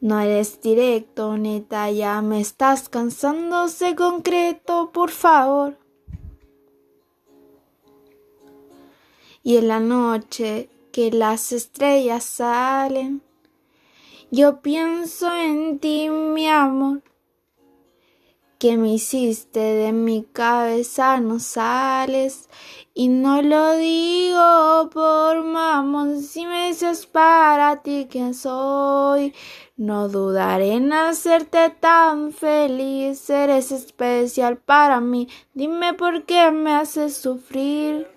No eres directo, neta, ya me estás cansando, sé concreto, por favor. Y en la noche que las estrellas salen, yo pienso en ti, mi amor que me hiciste de mi cabeza no sales. Y no lo digo por mamón si me dices para ti que soy. No dudaré en hacerte tan feliz eres especial para mí. Dime por qué me haces sufrir.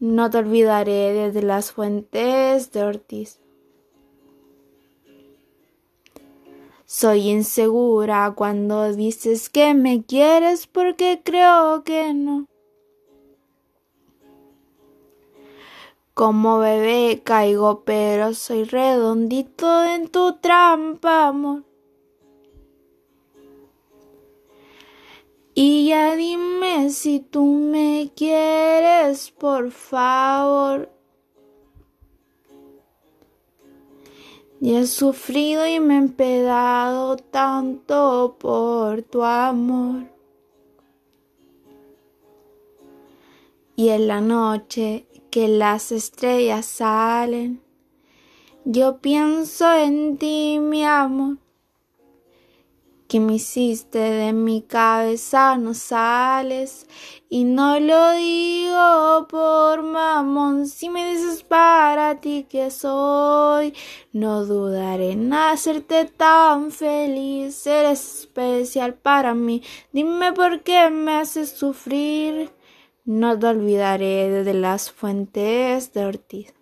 No te olvidaré desde las fuentes de Ortiz Soy insegura cuando dices que me quieres porque creo que no. Como bebé caigo, pero soy redondito en tu trampa, amor. Y ya dime si tú me quieres, por favor. Y he sufrido y me he empedado tanto por tu amor. Y en la noche que las estrellas salen, yo pienso en ti, mi amor que me hiciste de mi cabeza no sales. Y no lo digo por mamón si me dices para ti que soy no dudaré en hacerte tan feliz. Eres especial para mí dime por qué me haces sufrir. No te olvidaré de las fuentes de Ortiz